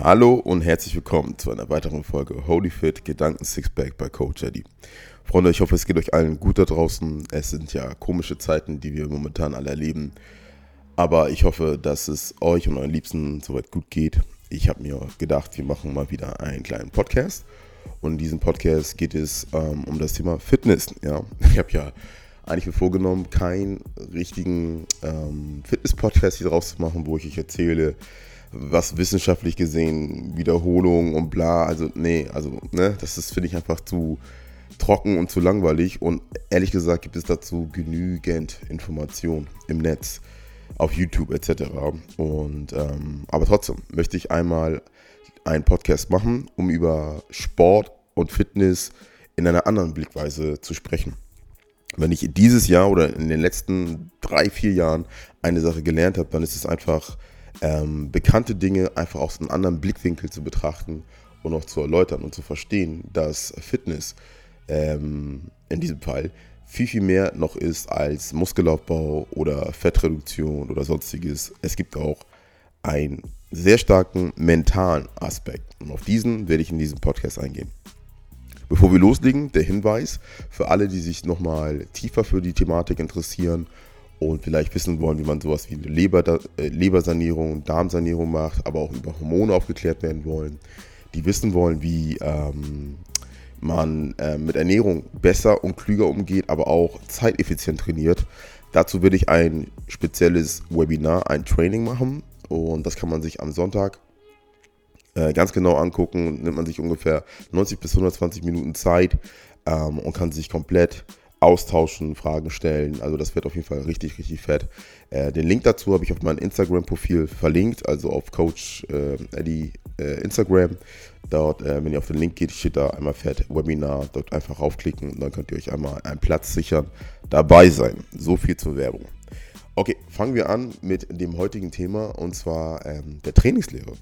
Hallo und herzlich willkommen zu einer weiteren Folge Holy Fit Gedanken Sixpack bei Coach Eddie. Freunde, ich hoffe, es geht euch allen gut da draußen. Es sind ja komische Zeiten, die wir momentan alle erleben. Aber ich hoffe, dass es euch und euren Liebsten soweit gut geht. Ich habe mir gedacht, wir machen mal wieder einen kleinen Podcast. Und in diesem Podcast geht es ähm, um das Thema Fitness. Ja, ich habe ja eigentlich mir vorgenommen, keinen richtigen ähm, Fitness-Podcast hier draus zu machen, wo ich euch erzähle, was wissenschaftlich gesehen, Wiederholung und bla, also nee, also ne, das ist, finde ich, einfach zu trocken und zu langweilig und ehrlich gesagt gibt es dazu genügend Informationen im Netz, auf YouTube etc. Und ähm, aber trotzdem möchte ich einmal einen Podcast machen, um über Sport und Fitness in einer anderen Blickweise zu sprechen. Wenn ich dieses Jahr oder in den letzten drei, vier Jahren eine Sache gelernt habe, dann ist es einfach ähm, bekannte Dinge einfach aus einem anderen Blickwinkel zu betrachten und auch zu erläutern und zu verstehen, dass Fitness ähm, in diesem Fall viel, viel mehr noch ist als Muskelaufbau oder Fettreduktion oder sonstiges. Es gibt auch einen sehr starken mentalen Aspekt und auf diesen werde ich in diesem Podcast eingehen. Bevor wir loslegen, der Hinweis für alle, die sich nochmal tiefer für die Thematik interessieren und vielleicht wissen wollen, wie man sowas wie Leber, äh, Lebersanierung, Darmsanierung macht, aber auch über Hormone aufgeklärt werden wollen, die wissen wollen, wie ähm, man äh, mit Ernährung besser und klüger umgeht, aber auch zeiteffizient trainiert. Dazu will ich ein spezielles Webinar, ein Training machen und das kann man sich am Sonntag äh, ganz genau angucken. Nimmt man sich ungefähr 90 bis 120 Minuten Zeit ähm, und kann sich komplett austauschen, Fragen stellen. Also das wird auf jeden Fall richtig, richtig fett. Äh, den Link dazu habe ich auf meinem Instagram-Profil verlinkt, also auf Coach äh, Eddie äh, Instagram. Dort, äh, wenn ihr auf den Link geht, steht da einmal fett Webinar. Dort einfach raufklicken und dann könnt ihr euch einmal einen Platz sichern, dabei sein. So viel zur Werbung. Okay, fangen wir an mit dem heutigen Thema und zwar ähm, der Trainingslehre.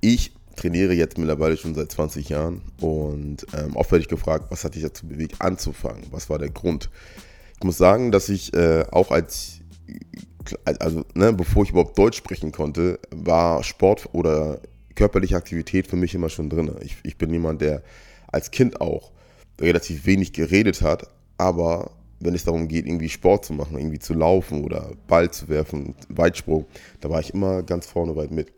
Ich trainiere jetzt mittlerweile schon seit 20 Jahren und ähm, oft werde ich gefragt, was hat dich dazu bewegt, anzufangen? Was war der Grund? Ich muss sagen, dass ich äh, auch als, also ne, bevor ich überhaupt Deutsch sprechen konnte, war Sport oder körperliche Aktivität für mich immer schon drin. Ich, ich bin jemand, der als Kind auch relativ wenig geredet hat, aber wenn es darum geht, irgendwie Sport zu machen, irgendwie zu laufen oder Ball zu werfen, Weitsprung, da war ich immer ganz vorne weit mit.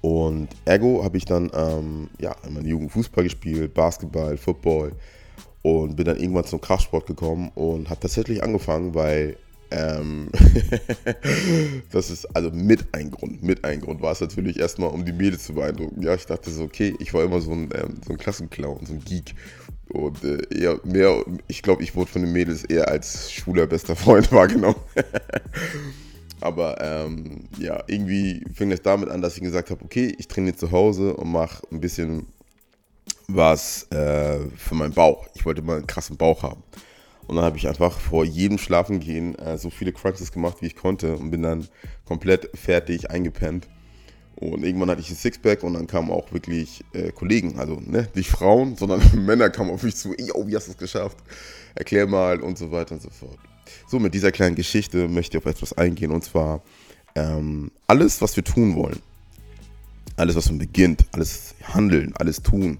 Und ergo habe ich dann ähm, ja, in meiner Jugend Fußball gespielt, Basketball, Football und bin dann irgendwann zum Kraftsport gekommen und habe tatsächlich angefangen, weil ähm, das ist also mit ein Grund. Mit ein Grund war es natürlich erstmal, um die Mädels zu beeindrucken. Ja, ich dachte so, okay, ich war immer so ein, ähm, so ein Klassenclown, so ein Geek. Und äh, eher mehr, ich glaube, ich wurde von den Mädels eher als schwuler bester Freund wahrgenommen. Aber ähm, ja, irgendwie fing es damit an, dass ich gesagt habe, okay, ich trainiere zu Hause und mache ein bisschen was äh, für meinen Bauch. Ich wollte mal einen krassen Bauch haben. Und dann habe ich einfach vor jedem Schlafengehen äh, so viele Crunches gemacht, wie ich konnte und bin dann komplett fertig eingepennt. Und irgendwann hatte ich ein Sixpack und dann kamen auch wirklich äh, Kollegen, also ne, nicht Frauen, sondern Männer kamen auf mich zu, yo, wie hast du es geschafft? Erklär mal und so weiter und so fort. So, mit dieser kleinen Geschichte möchte ich auf etwas eingehen und zwar ähm, alles, was wir tun wollen, alles, was man beginnt, alles handeln, alles tun,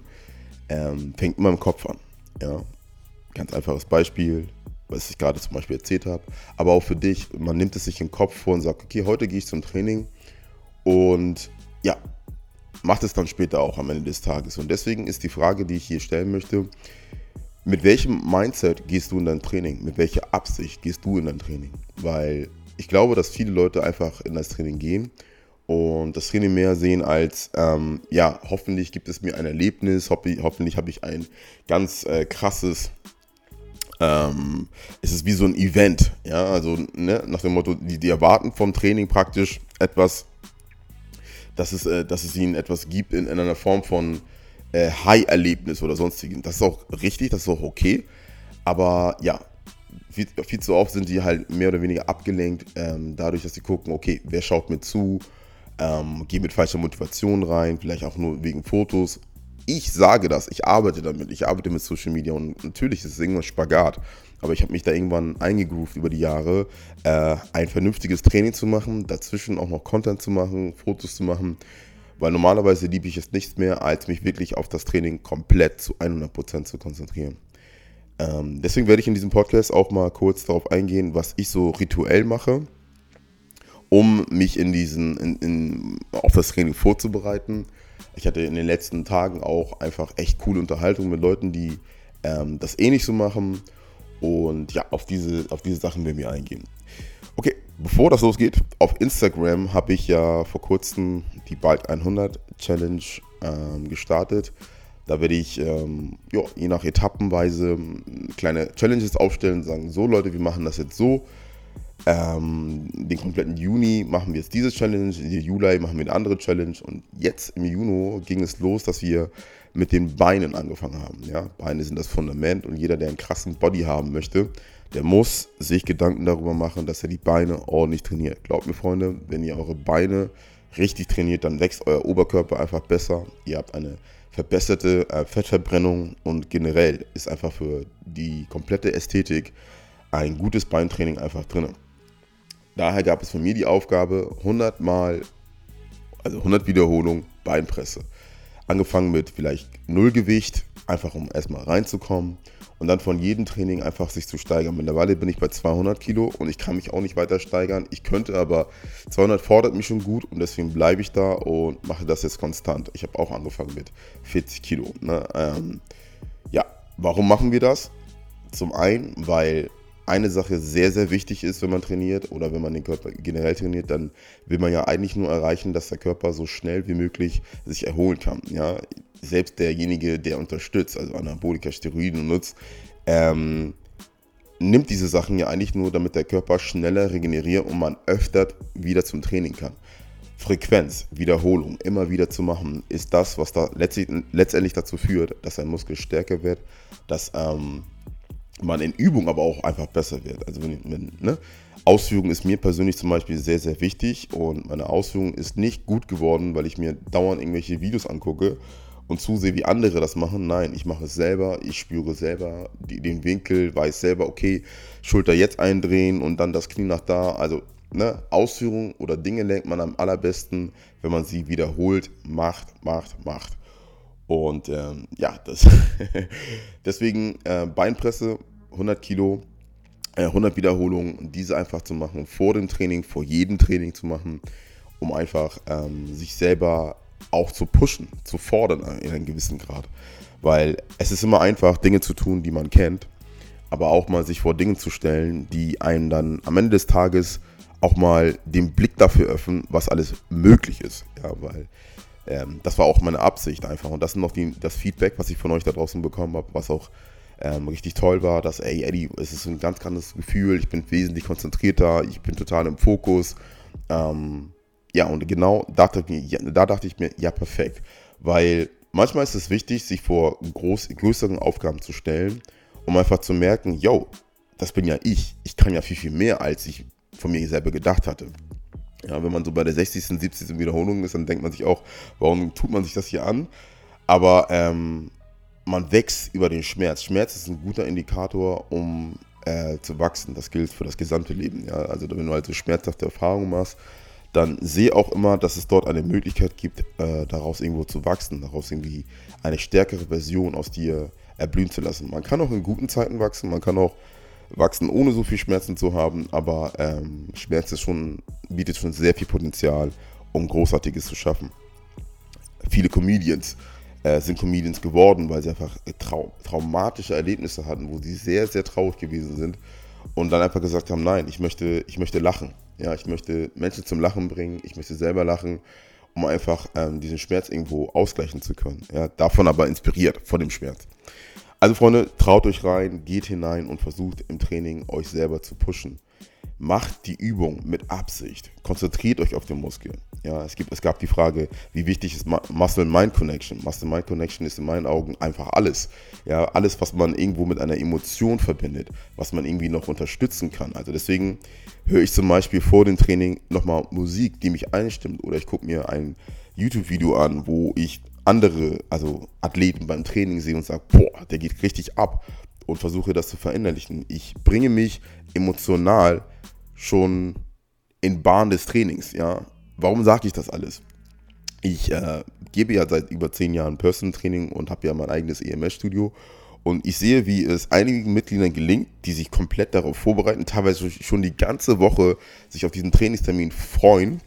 ähm, fängt immer im Kopf an. Ja? Ganz einfaches Beispiel, was ich gerade zum Beispiel erzählt habe, aber auch für dich, man nimmt es sich im Kopf vor und sagt, okay, heute gehe ich zum Training und ja, macht es dann später auch am Ende des Tages. Und deswegen ist die Frage, die ich hier stellen möchte, mit welchem Mindset gehst du in dein Training? Mit welcher Absicht gehst du in dein Training? Weil ich glaube, dass viele Leute einfach in das Training gehen und das Training mehr sehen als, ähm, ja, hoffentlich gibt es mir ein Erlebnis, hoffentlich habe ich ein ganz äh, krasses, ähm, es ist wie so ein Event, ja, also ne, nach dem Motto, die, die erwarten vom Training praktisch etwas, dass es, äh, dass es ihnen etwas gibt in, in einer Form von äh, High-Erlebnis oder sonstigen. Das ist auch richtig, das ist auch okay. Aber ja, viel, viel zu oft sind die halt mehr oder weniger abgelenkt, ähm, dadurch, dass sie gucken, okay, wer schaut mir zu, ähm, gehen mit falscher Motivation rein, vielleicht auch nur wegen Fotos. Ich sage das, ich arbeite damit, ich arbeite mit Social Media und natürlich ist es irgendwann Spagat. Aber ich habe mich da irgendwann eingegroovt über die Jahre, äh, ein vernünftiges Training zu machen, dazwischen auch noch Content zu machen, Fotos zu machen weil normalerweise liebe ich es nichts mehr, als mich wirklich auf das Training komplett zu 100% zu konzentrieren. Ähm, deswegen werde ich in diesem Podcast auch mal kurz darauf eingehen, was ich so rituell mache, um mich in diesen, in, in, auf das Training vorzubereiten. Ich hatte in den letzten Tagen auch einfach echt coole Unterhaltungen mit Leuten, die ähm, das ähnlich so machen. Und ja, auf diese, auf diese Sachen werden wir eingehen. Okay, bevor das losgeht, auf Instagram habe ich ja vor kurzem die Bike 100 Challenge ähm, gestartet. Da werde ich ähm, jo, je nach Etappenweise kleine Challenges aufstellen sagen, so Leute, wir machen das jetzt so. Ähm, den kompletten Juni machen wir jetzt diese Challenge, im Juli machen wir eine andere Challenge und jetzt im Juni ging es los, dass wir mit den Beinen angefangen haben. Ja? Beine sind das Fundament und jeder, der einen krassen Body haben möchte, der muss sich Gedanken darüber machen, dass er die Beine ordentlich trainiert. Glaubt mir, Freunde, wenn ihr eure Beine richtig trainiert, dann wächst euer Oberkörper einfach besser. Ihr habt eine verbesserte äh, Fettverbrennung und generell ist einfach für die komplette Ästhetik ein gutes Beintraining einfach drin. Daher gab es von mir die Aufgabe, 100 Mal, also 100 Wiederholungen Beinpresse. Angefangen mit vielleicht Nullgewicht, einfach um erstmal reinzukommen und dann von jedem Training einfach sich zu steigern. Mittlerweile bin ich bei 200 Kilo und ich kann mich auch nicht weiter steigern. Ich könnte aber, 200 fordert mich schon gut und deswegen bleibe ich da und mache das jetzt konstant. Ich habe auch angefangen mit 40 Kilo. Ne? Ähm, ja, warum machen wir das? Zum einen, weil eine Sache sehr, sehr wichtig ist, wenn man trainiert oder wenn man den Körper generell trainiert, dann will man ja eigentlich nur erreichen, dass der Körper so schnell wie möglich sich erholen kann. Ja? Selbst derjenige, der unterstützt, also Anabolika, Steroiden nutzt, ähm, nimmt diese Sachen ja eigentlich nur, damit der Körper schneller regeneriert und man öfter wieder zum Training kann. Frequenz, Wiederholung, immer wieder zu machen, ist das, was da letztendlich dazu führt, dass ein Muskel stärker wird, dass ähm, man in Übung aber auch einfach besser wird. Also wenn, wenn ne? Ausführung ist mir persönlich zum Beispiel sehr, sehr wichtig und meine Ausführung ist nicht gut geworden, weil ich mir dauernd irgendwelche Videos angucke und zusehe, wie andere das machen. Nein, ich mache es selber, ich spüre selber die, den Winkel, weiß selber, okay, Schulter jetzt eindrehen und dann das Knie nach da. Also ne, Ausführung oder Dinge lenkt man am allerbesten, wenn man sie wiederholt, macht, macht, macht. Und ähm, ja, das deswegen äh, Beinpresse 100 Kilo, äh, 100 Wiederholungen, diese einfach zu machen, vor dem Training, vor jedem Training zu machen, um einfach ähm, sich selber auch zu pushen, zu fordern in einem gewissen Grad. Weil es ist immer einfach, Dinge zu tun, die man kennt, aber auch mal sich vor Dingen zu stellen, die einem dann am Ende des Tages auch mal den Blick dafür öffnen, was alles möglich ist. Ja, weil ähm, das war auch meine Absicht einfach. Und das ist noch die, das Feedback, was ich von euch da draußen bekommen habe, was auch ähm, richtig toll war, dass, ey, Eddie, es ist ein ganz anderes Gefühl, ich bin wesentlich konzentrierter, ich bin total im Fokus. Ähm, ja, und genau dachte mir, ja, da dachte ich mir, ja, perfekt. Weil manchmal ist es wichtig, sich vor groß, größeren Aufgaben zu stellen, um einfach zu merken, yo, das bin ja ich. Ich kann ja viel, viel mehr, als ich von mir selber gedacht hatte. Ja, wenn man so bei der 60., 70. Wiederholung ist, dann denkt man sich auch, warum tut man sich das hier an? Aber ähm, man wächst über den Schmerz. Schmerz ist ein guter Indikator, um äh, zu wachsen. Das gilt für das gesamte Leben. Ja? Also wenn du also schmerzhafte Erfahrungen machst, dann sehe auch immer, dass es dort eine Möglichkeit gibt, äh, daraus irgendwo zu wachsen, daraus irgendwie eine stärkere Version aus dir erblühen zu lassen. Man kann auch in guten Zeiten wachsen, man kann auch wachsen, ohne so viel Schmerzen zu haben, aber ähm, Schmerz ist schon, bietet schon sehr viel Potenzial, um Großartiges zu schaffen. Viele Comedians äh, sind Comedians geworden, weil sie einfach trau traumatische Erlebnisse hatten, wo sie sehr, sehr traurig gewesen sind und dann einfach gesagt haben, nein, ich möchte, ich möchte lachen. Ja, ich möchte Menschen zum Lachen bringen, ich möchte selber lachen, um einfach ähm, diesen Schmerz irgendwo ausgleichen zu können. Ja, davon aber inspiriert, von dem Schmerz. Also Freunde, traut euch rein, geht hinein und versucht im Training euch selber zu pushen. Macht die Übung mit Absicht. Konzentriert euch auf den Muskel. Ja, es, gibt, es gab die Frage, wie wichtig ist Muscle-Mind-Connection? Muscle-Mind-Connection ist in meinen Augen einfach alles. Ja, alles, was man irgendwo mit einer Emotion verbindet, was man irgendwie noch unterstützen kann. Also deswegen höre ich zum Beispiel vor dem Training nochmal Musik, die mich einstimmt. Oder ich gucke mir ein YouTube-Video an, wo ich andere, also Athleten beim Training sehe und sage, boah, der geht richtig ab und versuche das zu verinnerlichen. Ich bringe mich emotional schon in Bahn des Trainings, ja. Warum sage ich das alles? Ich äh, gebe ja seit über zehn Jahren Personal Training und habe ja mein eigenes EMS-Studio. Und ich sehe, wie es einigen Mitgliedern gelingt, die sich komplett darauf vorbereiten, teilweise schon die ganze Woche sich auf diesen Trainingstermin freuen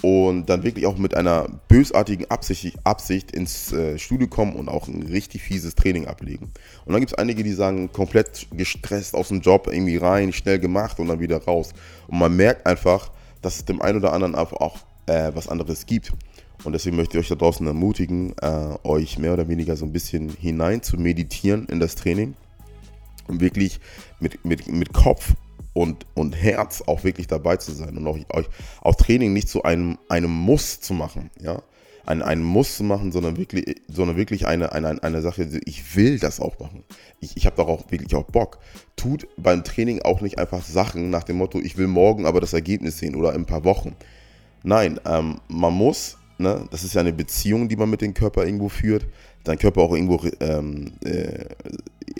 und dann wirklich auch mit einer bösartigen Absicht, Absicht ins äh, Studio kommen und auch ein richtig fieses Training ablegen. Und dann gibt es einige, die sagen, komplett gestresst aus dem Job irgendwie rein, schnell gemacht und dann wieder raus. Und man merkt einfach, dass es dem einen oder anderen einfach auch äh, was anderes gibt. Und deswegen möchte ich euch da draußen ermutigen, äh, euch mehr oder weniger so ein bisschen hinein zu meditieren in das Training und wirklich mit, mit, mit Kopf und, und Herz auch wirklich dabei zu sein und auch, euch auch Training nicht zu einem, einem Muss zu machen, ja. Ein, ein Muss zu machen, sondern wirklich, sondern wirklich eine, eine, eine Sache, ich will das auch machen. Ich, ich habe darauf wirklich auch Bock. Tut beim Training auch nicht einfach Sachen nach dem Motto, ich will morgen aber das Ergebnis sehen oder in ein paar Wochen. Nein, ähm, man muss Ne? Das ist ja eine Beziehung, die man mit dem Körper irgendwo führt. Deinen Körper auch irgendwo ähm, äh,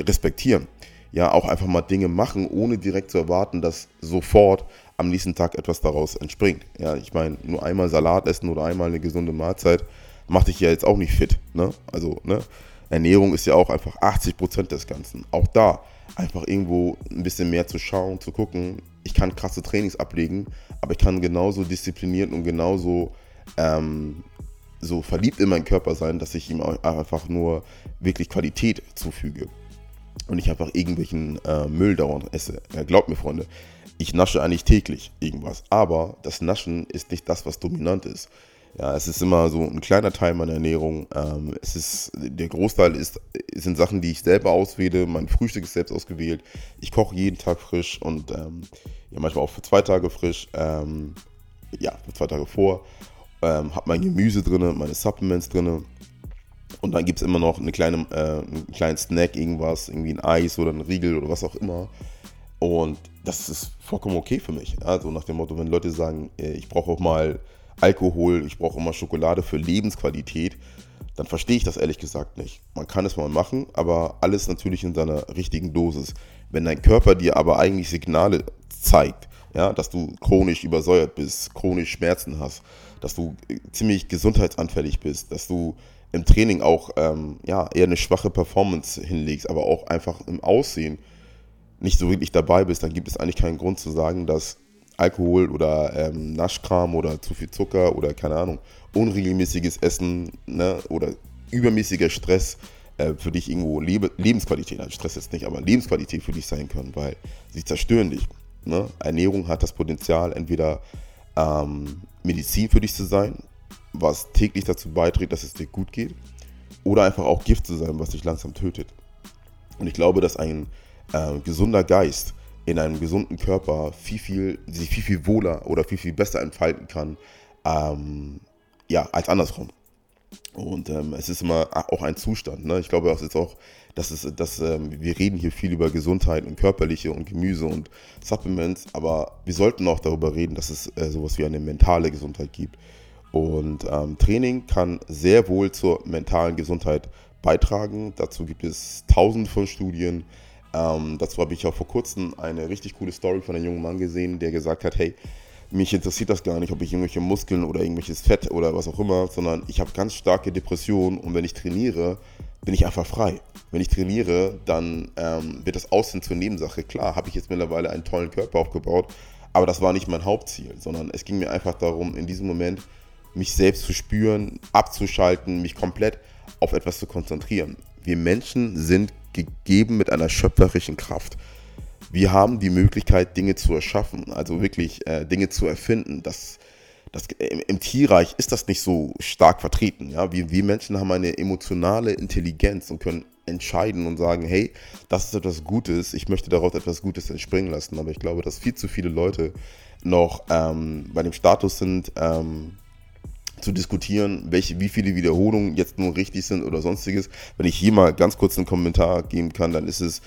respektieren. Ja, auch einfach mal Dinge machen, ohne direkt zu erwarten, dass sofort am nächsten Tag etwas daraus entspringt. Ja, ich meine, nur einmal Salat essen oder einmal eine gesunde Mahlzeit macht dich ja jetzt auch nicht fit. Ne? Also, ne? Ernährung ist ja auch einfach 80 Prozent des Ganzen. Auch da einfach irgendwo ein bisschen mehr zu schauen, zu gucken. Ich kann krasse Trainings ablegen, aber ich kann genauso diszipliniert und genauso ähm, so verliebt in meinen Körper sein, dass ich ihm einfach nur wirklich Qualität zufüge. Und ich einfach irgendwelchen äh, Müll dauernd esse. Ja, glaubt mir, Freunde, ich nasche eigentlich täglich irgendwas. Aber das Naschen ist nicht das, was dominant ist. Ja, es ist immer so ein kleiner Teil meiner Ernährung. Ähm, es ist, der Großteil ist, sind Sachen, die ich selber auswähle. Mein Frühstück ist selbst ausgewählt. Ich koche jeden Tag frisch und ähm, ja, manchmal auch für zwei Tage frisch. Ähm, ja, für zwei Tage vor ähm, habe mein Gemüse drin, meine Supplements drin. Und dann gibt es immer noch eine kleine, äh, einen kleinen Snack, irgendwas, irgendwie ein Eis oder ein Riegel oder was auch immer. Und das ist vollkommen okay für mich. Also nach dem Motto, wenn Leute sagen, äh, ich brauche auch mal Alkohol, ich brauche auch mal Schokolade für Lebensqualität, dann verstehe ich das ehrlich gesagt nicht. Man kann es mal machen, aber alles natürlich in seiner richtigen Dosis. Wenn dein Körper dir aber eigentlich Signale zeigt, ja, dass du chronisch übersäuert bist, chronisch Schmerzen hast, dass du äh, ziemlich gesundheitsanfällig bist, dass du im Training auch ähm, ja, eher eine schwache Performance hinlegst, aber auch einfach im Aussehen nicht so wirklich dabei bist, dann gibt es eigentlich keinen Grund zu sagen, dass Alkohol oder ähm, Naschkram oder zu viel Zucker oder keine Ahnung, unregelmäßiges Essen ne, oder übermäßiger Stress äh, für dich irgendwo Lebe Lebensqualität, also Stress jetzt nicht, aber Lebensqualität für dich sein können, weil sie zerstören dich. Ne? Ernährung hat das Potenzial, entweder ähm, Medizin für dich zu sein, was täglich dazu beiträgt, dass es dir gut geht, oder einfach auch Gift zu sein, was dich langsam tötet. Und ich glaube, dass ein äh, gesunder Geist in einem gesunden Körper viel, viel, sich viel, viel wohler oder viel, viel besser entfalten kann, ähm, ja, als andersrum. Und ähm, es ist immer auch ein Zustand. Ne? Ich glaube, das ist auch, dass es, dass, ähm, wir reden hier viel über Gesundheit und körperliche und Gemüse und Supplements, aber wir sollten auch darüber reden, dass es äh, sowas wie eine mentale Gesundheit gibt. Und ähm, Training kann sehr wohl zur mentalen Gesundheit beitragen. Dazu gibt es tausende von Studien. Ähm, dazu habe ich auch vor kurzem eine richtig coole Story von einem jungen Mann gesehen, der gesagt hat, hey, mich interessiert das gar nicht, ob ich irgendwelche Muskeln oder irgendwelches Fett oder was auch immer, sondern ich habe ganz starke Depressionen und wenn ich trainiere, bin ich einfach frei. Wenn ich trainiere, dann ähm, wird das Aussehen zur Nebensache. Klar, habe ich jetzt mittlerweile einen tollen Körper aufgebaut, aber das war nicht mein Hauptziel, sondern es ging mir einfach darum, in diesem Moment mich selbst zu spüren, abzuschalten, mich komplett auf etwas zu konzentrieren. Wir Menschen sind gegeben mit einer schöpferischen Kraft wir haben die Möglichkeit, Dinge zu erschaffen, also wirklich äh, Dinge zu erfinden. Das, das, im, im, Tierreich ist das nicht so stark vertreten. Ja? Wir, wir Menschen haben eine emotionale Intelligenz und können entscheiden und sagen, hey, das ist etwas Gutes, ich möchte daraus etwas Gutes entspringen lassen. Aber ich glaube, dass viel zu viele Leute noch ähm, bei dem Status sind, ähm, zu diskutieren, welche, wie viele Wiederholungen jetzt nun richtig sind oder sonstiges. Wenn ich hier mal ganz kurz einen Kommentar geben kann, dann ist es,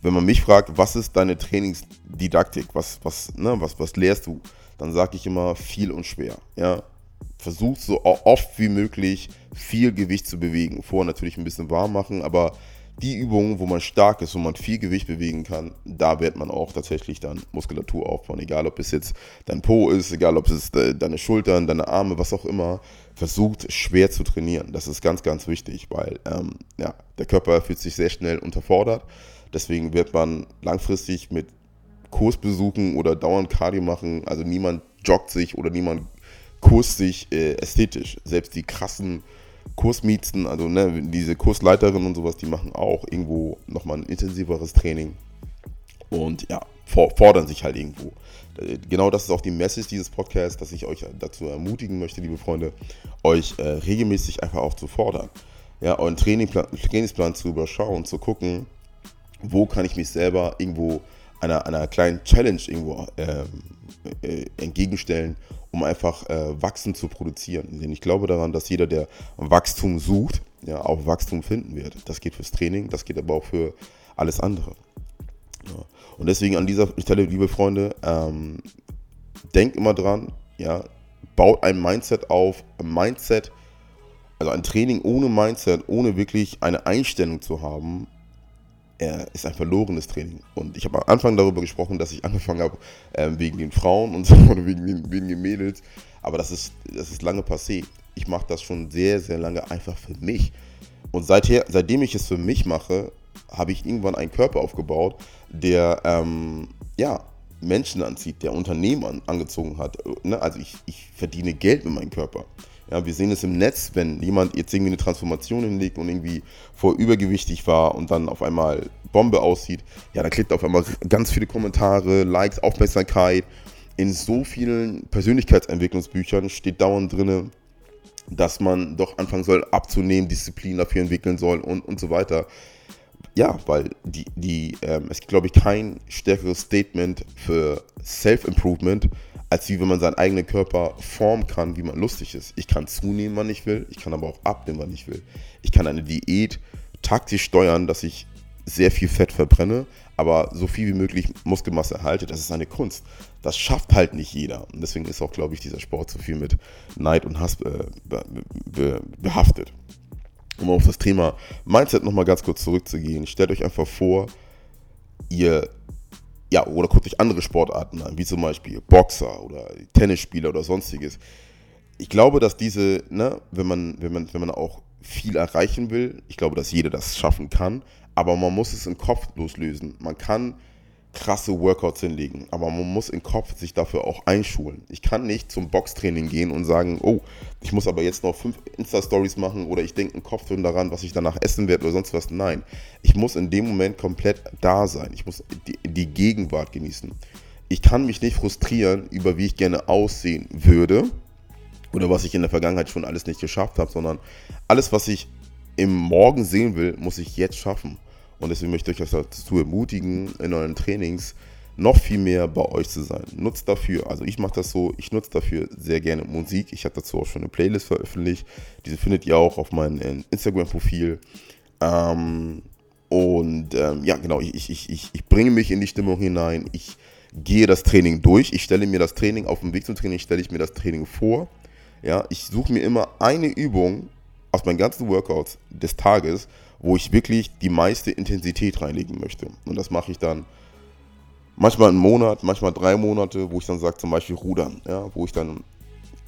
wenn man mich fragt, was ist deine Trainingsdidaktik, was, was, ne, was, was lehrst du, dann sage ich immer viel und schwer. Ja? Versuch so oft wie möglich viel Gewicht zu bewegen. Vorher natürlich ein bisschen warm machen, aber die Übungen, wo man stark ist, wo man viel Gewicht bewegen kann, da wird man auch tatsächlich dann Muskulatur aufbauen. Egal, ob es jetzt dein Po ist, egal, ob es deine Schultern, deine Arme, was auch immer. versucht schwer zu trainieren. Das ist ganz, ganz wichtig, weil ähm, ja, der Körper fühlt sich sehr schnell unterfordert. Deswegen wird man langfristig mit Kursbesuchen oder dauernd Cardio machen, also niemand joggt sich oder niemand kurst sich äh, ästhetisch. Selbst die krassen Kursmiezen, also ne, diese Kursleiterinnen und sowas, die machen auch irgendwo nochmal ein intensiveres Training und ja, fordern sich halt irgendwo. Äh, genau das ist auch die Message dieses Podcasts, dass ich euch dazu ermutigen möchte, liebe Freunde, euch äh, regelmäßig einfach auch zu fordern. Ja, euren Trainingplan, Trainingsplan zu überschauen, zu gucken, wo kann ich mich selber irgendwo einer, einer kleinen Challenge irgendwo ähm, äh, entgegenstellen, um einfach äh, Wachstum zu produzieren. Denn ich glaube daran, dass jeder, der Wachstum sucht, ja, auch Wachstum finden wird. Das geht fürs Training, das geht aber auch für alles andere. Ja. Und deswegen an dieser Stelle, liebe Freunde, ähm, denkt immer dran, ja, baut ein Mindset auf, ein Mindset, also ein Training ohne Mindset, ohne wirklich eine Einstellung zu haben, äh, ist ein verlorenes Training. Und ich habe am Anfang darüber gesprochen, dass ich angefangen habe äh, wegen den Frauen und so oder wegen den, wegen den Mädels. Aber das ist, das ist lange passé. Ich mache das schon sehr, sehr lange einfach für mich. Und seither, seitdem ich es für mich mache, habe ich irgendwann einen Körper aufgebaut, der ähm, ja, Menschen anzieht, der Unternehmen an, angezogen hat. Ne? Also ich, ich verdiene Geld mit meinem Körper. Ja, wir sehen es im Netz, wenn jemand jetzt irgendwie eine Transformation hinlegt und irgendwie vor übergewichtig war und dann auf einmal Bombe aussieht, ja, dann kriegt auf einmal ganz viele Kommentare, Likes, Aufmerksamkeit. In so vielen Persönlichkeitsentwicklungsbüchern steht dauernd drin, dass man doch anfangen soll abzunehmen, Disziplin dafür entwickeln soll und, und so weiter. Ja, weil die, die, ähm, es gibt, glaube ich, kein stärkeres Statement für Self-Improvement, als wie wenn man seinen eigenen Körper formen kann, wie man lustig ist. Ich kann zunehmen, wann ich will, ich kann aber auch abnehmen, wann ich will. Ich kann eine Diät taktisch steuern, dass ich sehr viel Fett verbrenne, aber so viel wie möglich Muskelmasse erhalte. Das ist eine Kunst. Das schafft halt nicht jeder. Und deswegen ist auch, glaube ich, dieser Sport so viel mit Neid und Hass äh, be be behaftet um auf das Thema Mindset nochmal ganz kurz zurückzugehen, stellt euch einfach vor, ihr, ja, oder guckt euch andere Sportarten an, wie zum Beispiel Boxer oder Tennisspieler oder sonstiges. Ich glaube, dass diese, ne, wenn man, wenn man, wenn man auch viel erreichen will, ich glaube, dass jeder das schaffen kann, aber man muss es im Kopf loslösen. Man kann krasse Workouts hinlegen. Aber man muss im Kopf sich dafür auch einschulen. Ich kann nicht zum Boxtraining gehen und sagen, oh, ich muss aber jetzt noch fünf Insta-Stories machen oder ich denke im Kopf daran, was ich danach essen werde oder sonst was. Nein, ich muss in dem Moment komplett da sein. Ich muss die, die Gegenwart genießen. Ich kann mich nicht frustrieren über wie ich gerne aussehen würde oder was ich in der Vergangenheit schon alles nicht geschafft habe, sondern alles, was ich im Morgen sehen will, muss ich jetzt schaffen. Und deswegen möchte ich euch dazu ermutigen, in euren Trainings noch viel mehr bei euch zu sein. Nutzt dafür, also ich mache das so, ich nutze dafür sehr gerne Musik. Ich habe dazu auch schon eine Playlist veröffentlicht. Diese findet ihr auch auf meinem äh, Instagram-Profil. Ähm, und ähm, ja, genau, ich, ich, ich, ich bringe mich in die Stimmung hinein. Ich gehe das Training durch. Ich stelle mir das Training, auf dem Weg zum Training stelle ich mir das Training vor. Ja, ich suche mir immer eine Übung aus meinen ganzen Workouts des Tages, wo ich wirklich die meiste Intensität reinlegen möchte. Und das mache ich dann manchmal einen Monat, manchmal drei Monate, wo ich dann sage, zum Beispiel Rudern, ja, wo ich dann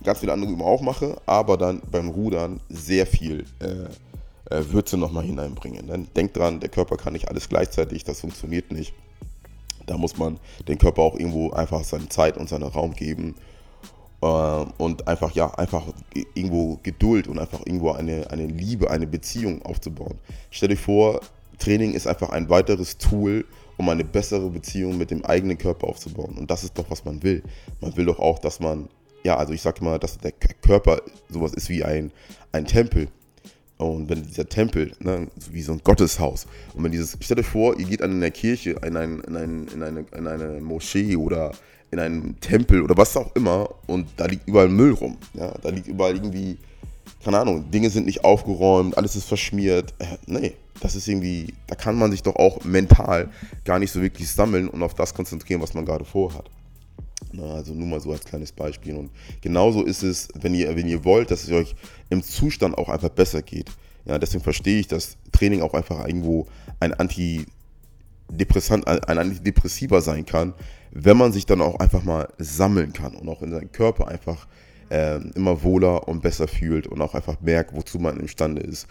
ganz viele andere Übungen auch mache, aber dann beim Rudern sehr viel äh, äh, Würze nochmal hineinbringe. Dann denkt dran, der Körper kann nicht alles gleichzeitig, das funktioniert nicht. Da muss man dem Körper auch irgendwo einfach seine Zeit und seinen Raum geben und einfach, ja, einfach irgendwo Geduld und einfach irgendwo eine, eine Liebe, eine Beziehung aufzubauen. Stell dir vor, Training ist einfach ein weiteres Tool, um eine bessere Beziehung mit dem eigenen Körper aufzubauen. Und das ist doch, was man will. Man will doch auch, dass man, ja, also ich sage mal, dass der Körper sowas ist wie ein, ein Tempel. Und wenn dieser Tempel, ne, wie so ein Gotteshaus, und wenn dieses, stell dir vor, ihr geht an eine Kirche, in, ein, in, ein, in, eine, in eine Moschee oder in einem Tempel oder was auch immer und da liegt überall Müll rum. Ja? Da liegt überall irgendwie, keine Ahnung, Dinge sind nicht aufgeräumt, alles ist verschmiert. Äh, nee, das ist irgendwie, da kann man sich doch auch mental gar nicht so wirklich sammeln und auf das konzentrieren, was man gerade vorhat. Na, also nur mal so als kleines Beispiel. Und genauso ist es, wenn ihr, wenn ihr wollt, dass es euch im Zustand auch einfach besser geht. Ja, deswegen verstehe ich, dass Training auch einfach irgendwo ein Antidepressant, ein Antidepressiver sein kann, wenn man sich dann auch einfach mal sammeln kann und auch in seinen Körper einfach äh, immer wohler und besser fühlt und auch einfach merkt, wozu man imstande ist.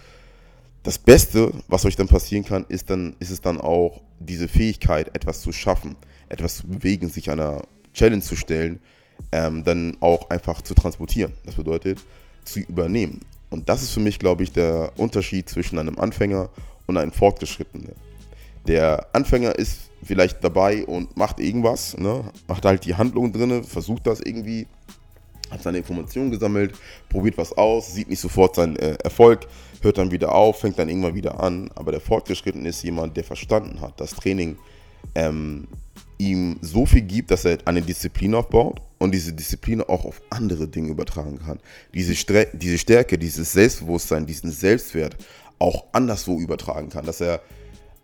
Das Beste, was euch dann passieren kann, ist dann, ist es dann auch diese Fähigkeit, etwas zu schaffen, etwas zu bewegen, sich einer Challenge zu stellen, ähm, dann auch einfach zu transportieren. Das bedeutet, zu übernehmen. Und das ist für mich, glaube ich, der Unterschied zwischen einem Anfänger und einem Fortgeschrittenen. Der Anfänger ist vielleicht dabei und macht irgendwas, ne? macht halt die Handlung drin, versucht das irgendwie, hat seine Informationen gesammelt, probiert was aus, sieht nicht sofort seinen äh, Erfolg, hört dann wieder auf, fängt dann irgendwann wieder an. Aber der Fortgeschrittene ist jemand, der verstanden hat, dass Training ähm, ihm so viel gibt, dass er eine Disziplin aufbaut und diese Disziplin auch auf andere Dinge übertragen kann. Diese, Stre diese Stärke, dieses Selbstbewusstsein, diesen Selbstwert auch anderswo übertragen kann, dass er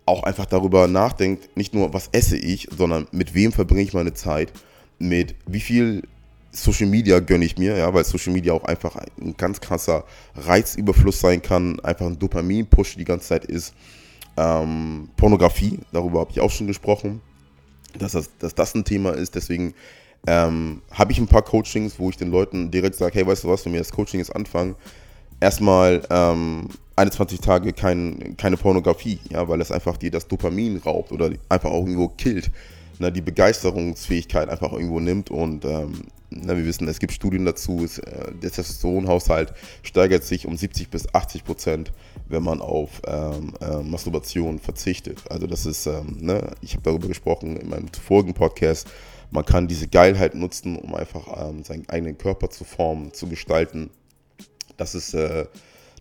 auch einfach darüber nachdenkt, nicht nur, was esse ich, sondern mit wem verbringe ich meine Zeit, mit wie viel Social Media gönne ich mir, ja, weil Social Media auch einfach ein ganz krasser Reizüberfluss sein kann, einfach ein Dopamin-Push die ganze Zeit ist. Ähm, Pornografie, darüber habe ich auch schon gesprochen, dass das, dass das ein Thema ist. Deswegen ähm, habe ich ein paar Coachings, wo ich den Leuten direkt sage, hey, weißt du was, wenn wir das Coaching jetzt anfangen, erstmal ähm, 21 Tage kein, keine Pornografie, ja, weil es einfach dir das Dopamin raubt oder einfach auch irgendwo killt, ne, die Begeisterungsfähigkeit einfach irgendwo nimmt und ähm, na, wir wissen, es gibt Studien dazu, es, äh, der Testosteronhaushalt steigert sich um 70 bis 80 Prozent, wenn man auf ähm, äh, Masturbation verzichtet. Also das ist, ähm, ne, ich habe darüber gesprochen in meinem vorigen Podcast, man kann diese Geilheit nutzen, um einfach ähm, seinen eigenen Körper zu formen, zu gestalten. Das ist, äh,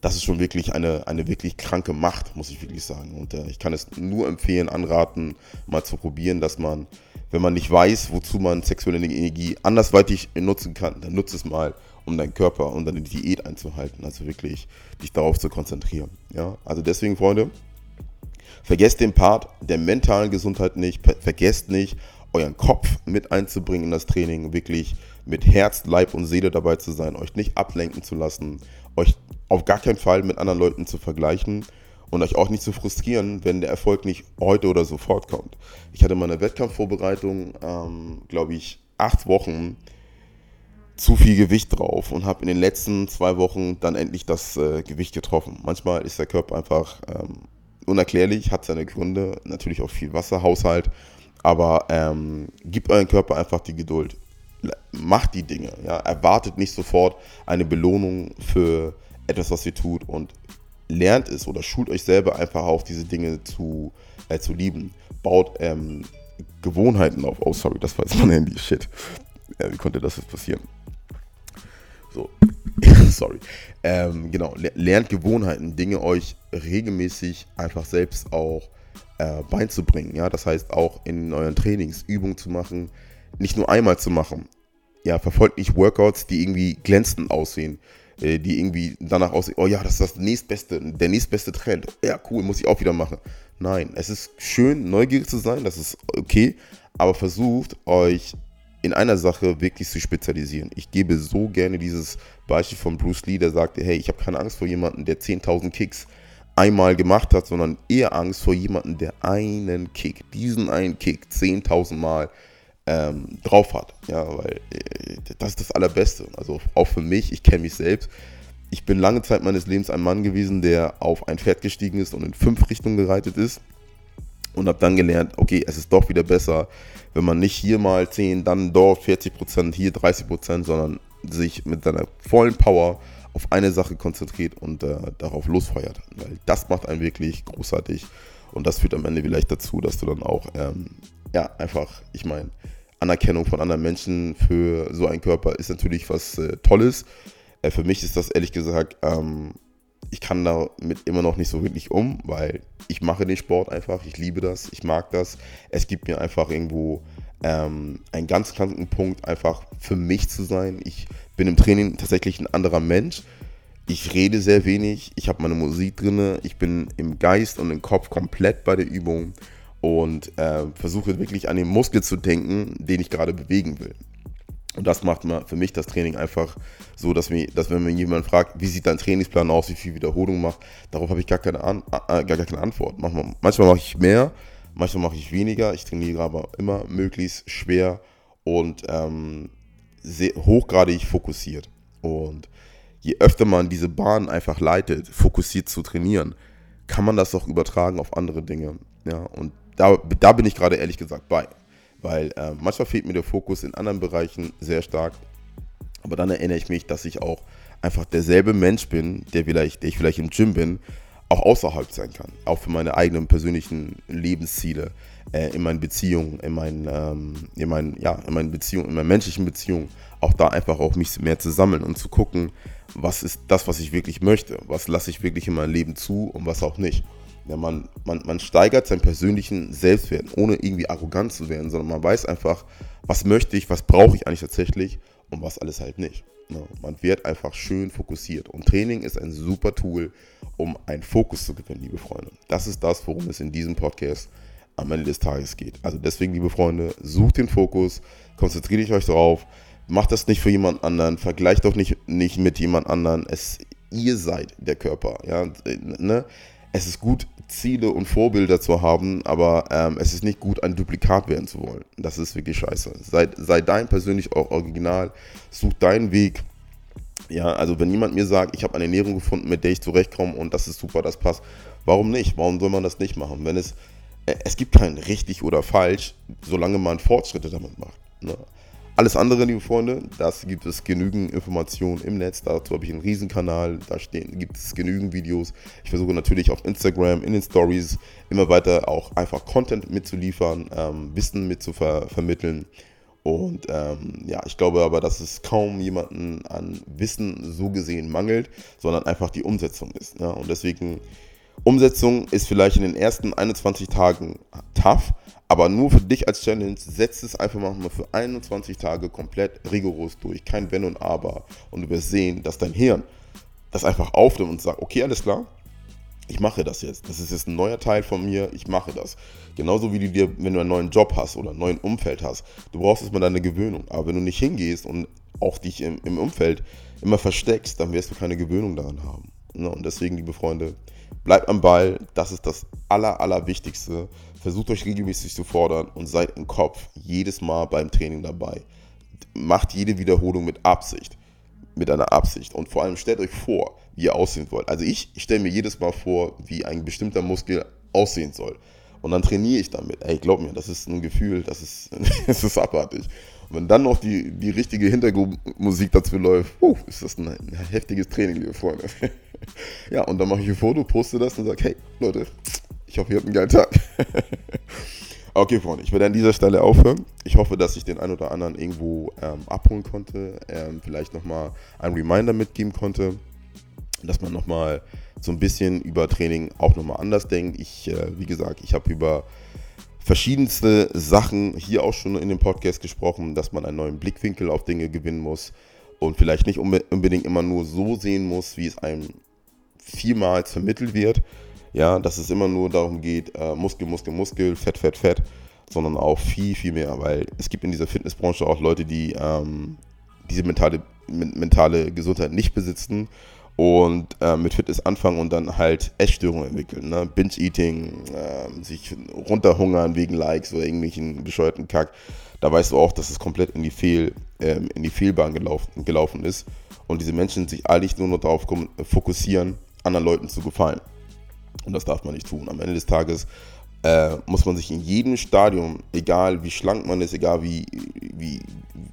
das ist schon wirklich eine, eine wirklich kranke Macht, muss ich wirklich sagen. Und äh, ich kann es nur empfehlen, anraten, mal zu probieren, dass man, wenn man nicht weiß, wozu man sexuelle Energie andersweitig nutzen kann, dann nutze es mal, um deinen Körper und deine Diät einzuhalten. Also wirklich dich darauf zu konzentrieren. Ja? Also deswegen, Freunde, vergesst den Part der mentalen Gesundheit nicht, vergesst nicht, euren Kopf mit einzubringen in das Training, wirklich mit Herz, Leib und Seele dabei zu sein, euch nicht ablenken zu lassen, euch auf gar keinen Fall mit anderen Leuten zu vergleichen und euch auch nicht zu frustrieren, wenn der Erfolg nicht heute oder sofort kommt. Ich hatte meine Wettkampfvorbereitung, ähm, glaube ich, acht Wochen zu viel Gewicht drauf und habe in den letzten zwei Wochen dann endlich das äh, Gewicht getroffen. Manchmal ist der Körper einfach ähm, unerklärlich, hat seine Gründe, natürlich auch viel Wasserhaushalt, aber ähm, gebt euren Körper einfach die Geduld. Macht die Dinge. Ja? Erwartet nicht sofort eine Belohnung für etwas, was ihr tut und lernt es oder schult euch selber einfach auf, diese Dinge zu, äh, zu lieben. Baut ähm, Gewohnheiten auf. Oh, sorry, das war jetzt mein Handy. Shit. Ja, wie konnte das jetzt passieren? So, sorry. Ähm, genau, lernt Gewohnheiten, Dinge euch regelmäßig einfach selbst auch äh, beizubringen. Ja, das heißt auch in euren Trainings Übungen zu machen, nicht nur einmal zu machen. Ja, verfolgt nicht Workouts, die irgendwie glänzend aussehen, äh, die irgendwie danach aussehen, oh ja, das ist das nächstbeste, der nächstbeste Trend. Ja, cool, muss ich auch wieder machen. Nein, es ist schön, neugierig zu sein, das ist okay, aber versucht euch in einer Sache wirklich zu spezialisieren. Ich gebe so gerne dieses Beispiel von Bruce Lee, der sagte, hey, ich habe keine Angst vor jemandem, der 10.000 Kicks einmal gemacht hat, sondern eher Angst vor jemandem, der einen Kick, diesen einen Kick 10.000 Mal ähm, drauf hat. Ja, weil äh, das ist das Allerbeste. Also auch für mich, ich kenne mich selbst. Ich bin lange Zeit meines Lebens ein Mann gewesen, der auf ein Pferd gestiegen ist und in fünf Richtungen gereitet ist. Und habe dann gelernt, okay, es ist doch wieder besser, wenn man nicht hier mal 10, dann dort 40%, hier 30%, sondern sich mit seiner vollen Power auf eine Sache konzentriert und äh, darauf losfeuert. Weil das macht einen wirklich großartig. Und das führt am Ende vielleicht dazu, dass du dann auch, ähm, ja, einfach, ich meine, Anerkennung von anderen Menschen für so einen Körper ist natürlich was äh, Tolles. Äh, für mich ist das ehrlich gesagt, ähm, ich kann damit immer noch nicht so wirklich um, weil ich mache den Sport einfach, ich liebe das, ich mag das. Es gibt mir einfach irgendwo ähm, einen ganz kranken Punkt, einfach für mich zu sein. Ich bin im Training tatsächlich ein anderer Mensch. Ich rede sehr wenig, ich habe meine Musik drin, ich bin im Geist und im Kopf komplett bei der Übung und äh, versuche wirklich an den Muskel zu denken, den ich gerade bewegen will. Und das macht für mich das Training einfach so, dass, mir, dass wenn mir jemand fragt, wie sieht dein Trainingsplan aus, wie viel Wiederholung macht, darauf habe ich gar keine, An äh, gar, keine Antwort. Manchmal, manchmal mache ich mehr, manchmal mache ich weniger. Ich trainiere aber immer möglichst schwer und ähm, hochgradig fokussiert. Und je öfter man diese Bahn einfach leitet, fokussiert zu trainieren, kann man das auch übertragen auf andere Dinge. Ja, und da, da bin ich gerade ehrlich gesagt bei. Weil äh, manchmal fehlt mir der Fokus in anderen Bereichen sehr stark. Aber dann erinnere ich mich, dass ich auch einfach derselbe Mensch bin, der, vielleicht, der ich vielleicht im Gym bin, auch außerhalb sein kann. Auch für meine eigenen persönlichen Lebensziele, äh, in meinen Beziehungen, in meinen, ähm, in meinen, ja, in meinen Beziehungen, in meinen menschlichen Beziehungen, auch da einfach auch mich mehr zu sammeln und zu gucken, was ist das, was ich wirklich möchte, was lasse ich wirklich in mein Leben zu und was auch nicht. Ja, man, man, man steigert seinen persönlichen Selbstwert, ohne irgendwie arrogant zu werden, sondern man weiß einfach, was möchte ich, was brauche ich eigentlich tatsächlich und was alles halt nicht. Ja, man wird einfach schön fokussiert. Und Training ist ein super Tool, um einen Fokus zu gewinnen, liebe Freunde. Das ist das, worum es in diesem Podcast am Ende des Tages geht. Also deswegen, liebe Freunde, sucht den Fokus, konzentriert euch darauf, macht das nicht für jemand anderen, vergleicht doch nicht, nicht mit jemand anderen. Es, ihr seid der Körper. Ja, ne? Es ist gut, Ziele und Vorbilder zu haben, aber ähm, es ist nicht gut, ein Duplikat werden zu wollen. Das ist wirklich scheiße. Sei, sei dein persönlich auch original, such deinen Weg. Ja, also wenn jemand mir sagt, ich habe eine Ernährung gefunden, mit der ich zurechtkomme und das ist super, das passt, warum nicht? Warum soll man das nicht machen? Wenn es, äh, es gibt kein richtig oder falsch, solange man Fortschritte damit macht. Ne? Alles andere, liebe Freunde, das gibt es genügend Informationen im Netz. Dazu habe ich einen Riesenkanal. Da stehen, gibt es genügend Videos. Ich versuche natürlich auf Instagram, in den Stories immer weiter auch einfach Content mitzuliefern, ähm, Wissen mitzuvermitteln. Und ähm, ja, ich glaube aber, dass es kaum jemanden an Wissen so gesehen mangelt, sondern einfach die Umsetzung ist. Ja? Und deswegen, Umsetzung ist vielleicht in den ersten 21 Tagen tough, aber nur für dich als Challenge, setz es einfach mal für 21 Tage komplett rigoros durch. Kein Wenn und Aber. Und du wirst sehen, dass dein Hirn das einfach aufnimmt und sagt, okay, alles klar, ich mache das jetzt. Das ist jetzt ein neuer Teil von mir, ich mache das. Genauso wie du dir, wenn du einen neuen Job hast oder einen neuen Umfeld hast, du brauchst erstmal deine Gewöhnung. Aber wenn du nicht hingehst und auch dich im, im Umfeld immer versteckst, dann wirst du keine Gewöhnung daran haben. Ne? Und deswegen, liebe Freunde, bleibt am Ball. Das ist das Aller, Allerwichtigste. Versucht euch regelmäßig zu fordern und seid im Kopf jedes Mal beim Training dabei. Macht jede Wiederholung mit Absicht. Mit einer Absicht. Und vor allem stellt euch vor, wie ihr aussehen wollt. Also ich, stelle mir jedes Mal vor, wie ein bestimmter Muskel aussehen soll. Und dann trainiere ich damit. Ey, glaub mir, das ist ein Gefühl, das ist, das ist abartig. Und wenn dann noch die, die richtige Hintergrundmusik dazu läuft, uh, ist das ein, ein heftiges Training, liebe Freunde. ja, und dann mache ich ein Foto, poste das und sage, hey, Leute, ich hoffe, ihr habt einen geilen Tag. okay, Freunde, ich werde an dieser Stelle aufhören. Ich hoffe, dass ich den einen oder anderen irgendwo ähm, abholen konnte, ähm, vielleicht nochmal ein Reminder mitgeben konnte, dass man nochmal so ein bisschen über Training auch nochmal anders denkt. Ich, äh, wie gesagt, ich habe über verschiedenste Sachen hier auch schon in dem Podcast gesprochen, dass man einen neuen Blickwinkel auf Dinge gewinnen muss und vielleicht nicht unbedingt immer nur so sehen muss, wie es einem vielmals vermittelt wird, ja, dass es immer nur darum geht, äh, Muskel, Muskel, Muskel, Fett, Fett, Fett, sondern auch viel, viel mehr, weil es gibt in dieser Fitnessbranche auch Leute, die ähm, diese mentale, mentale Gesundheit nicht besitzen und äh, mit Fitness anfangen und dann halt Essstörungen entwickeln, ne? Binge-Eating, äh, sich runterhungern wegen Likes oder irgendwelchen bescheuerten Kack. Da weißt du auch, dass es komplett in die, Fehl, äh, in die Fehlbahn gelaufen, gelaufen ist und diese Menschen sich eigentlich nur noch darauf fokussieren, anderen Leuten zu gefallen. Und das darf man nicht tun. Am Ende des Tages äh, muss man sich in jedem Stadium, egal wie schlank man ist, egal wie, wie,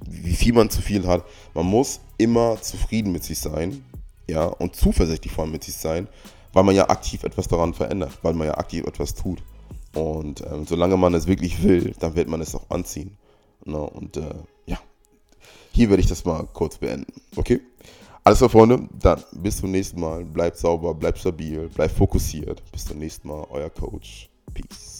wie viel man zu viel hat, man muss immer zufrieden mit sich sein ja, und zuversichtlich vor allem mit sich sein, weil man ja aktiv etwas daran verändert, weil man ja aktiv etwas tut. Und ähm, solange man es wirklich will, dann wird man es auch anziehen. Ne? Und äh, ja, hier werde ich das mal kurz beenden. Okay? Alles klar, Freunde, dann bis zum nächsten Mal. Bleibt sauber, bleibt stabil, bleibt fokussiert. Bis zum nächsten Mal, euer Coach. Peace.